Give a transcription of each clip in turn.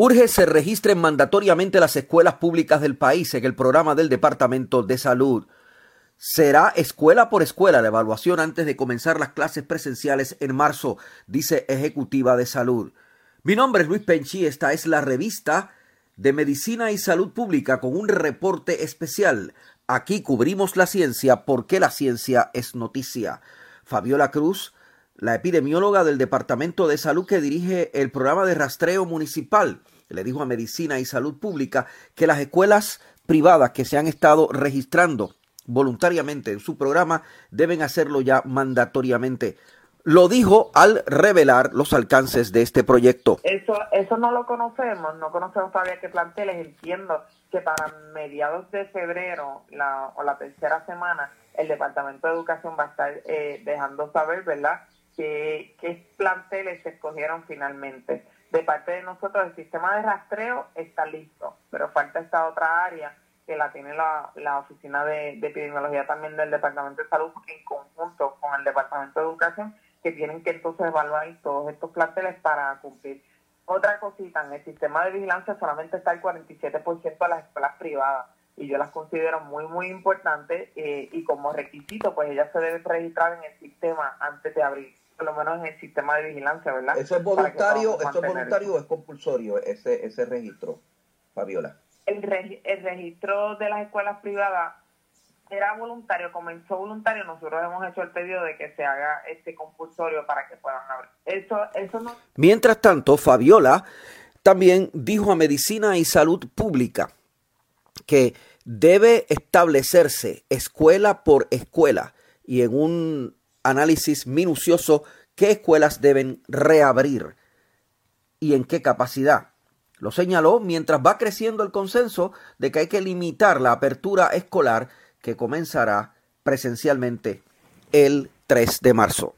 Urge se registren mandatoriamente las escuelas públicas del país en el programa del Departamento de Salud. Será escuela por escuela la evaluación antes de comenzar las clases presenciales en marzo, dice Ejecutiva de Salud. Mi nombre es Luis Penchi, esta es la revista de Medicina y Salud Pública con un reporte especial. Aquí cubrimos la ciencia porque la ciencia es noticia. Fabiola Cruz, la epidemióloga del Departamento de Salud que dirige el programa de rastreo municipal, le dijo a Medicina y Salud Pública que las escuelas privadas que se han estado registrando voluntariamente en su programa deben hacerlo ya mandatoriamente. Lo dijo al revelar los alcances de este proyecto. Eso, eso no lo conocemos, no conocemos todavía qué planteles. Entiendo que para mediados de febrero la, o la tercera semana el Departamento de Educación va a estar eh, dejando saber, ¿verdad?, qué, qué planteles se escogieron finalmente. De parte de nosotros, el sistema de rastreo está listo, pero falta esta otra área que la tiene la, la Oficina de, Epidemiología también del Departamento de Salud en conjunto con el Departamento de Educación, que tienen que entonces evaluar todos estos planteles para cumplir. Otra cosita, en el sistema de vigilancia solamente está el 47% de las escuelas privadas y yo las considero muy, muy importantes eh, y como requisito, pues ellas se deben registrar en el sistema antes de abrir, por lo menos en el sistema de vigilancia, ¿verdad? ¿Eso es voluntario, ¿eso es voluntario o es compulsorio ese, ese registro, Fabiola? el, registro de las escuelas privadas era voluntario, comenzó voluntario, nosotros hemos hecho el pedido de que se haga este compulsorio para que puedan abrir. Eso, eso no... Mientras tanto, Fabiola también dijo a Medicina y Salud Pública que debe establecerse escuela por escuela y en un análisis minucioso qué escuelas deben reabrir y en qué capacidad. Lo señaló mientras va creciendo el consenso de que hay que limitar la apertura escolar que comenzará presencialmente el 3 de marzo.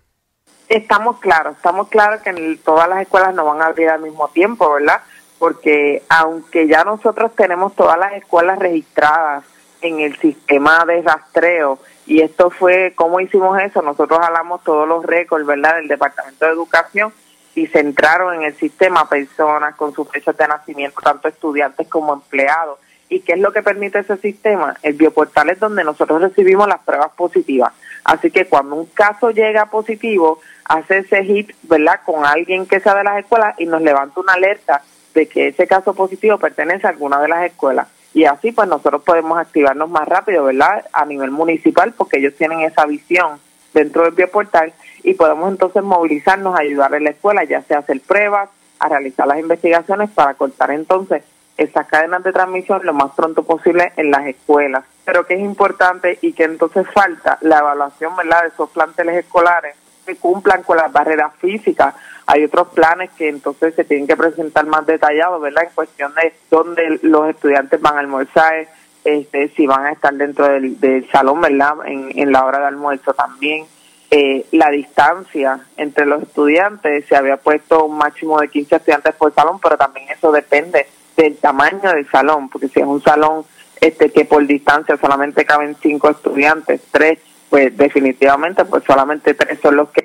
Estamos claros, estamos claros que todas las escuelas no van a abrir al mismo tiempo, ¿verdad? Porque aunque ya nosotros tenemos todas las escuelas registradas en el sistema de rastreo, y esto fue, ¿cómo hicimos eso? Nosotros jalamos todos los récords, ¿verdad?, del Departamento de Educación y centraron en el sistema personas con sus fechas de nacimiento, tanto estudiantes como empleados. ¿Y qué es lo que permite ese sistema? El bioportal es donde nosotros recibimos las pruebas positivas. Así que cuando un caso llega positivo, hace ese hit, ¿verdad?, con alguien que sea de las escuelas y nos levanta una alerta de que ese caso positivo pertenece a alguna de las escuelas. Y así pues nosotros podemos activarnos más rápido, ¿verdad?, a nivel municipal, porque ellos tienen esa visión dentro del bioportal y podemos entonces movilizarnos a ayudar a la escuela, ya sea hacer pruebas, a realizar las investigaciones para cortar entonces esas cadenas de transmisión lo más pronto posible en las escuelas. Pero que es importante y que entonces falta la evaluación ¿verdad? de esos planteles escolares cumplan con las barreras físicas. Hay otros planes que entonces se tienen que presentar más detallados, ¿verdad? En cuestión de dónde los estudiantes van a almorzar, este, si van a estar dentro del, del salón, ¿verdad? En, en la hora de almuerzo también eh, la distancia entre los estudiantes, se había puesto un máximo de 15 estudiantes por salón, pero también eso depende del tamaño del salón, porque si es un salón este que por distancia solamente caben cinco estudiantes, tres, pues definitivamente pues solamente tres son los que...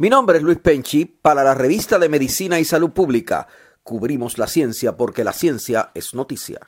Mi nombre es Luis Penchi, para la revista de Medicina y Salud Pública. Cubrimos la ciencia porque la ciencia es noticia.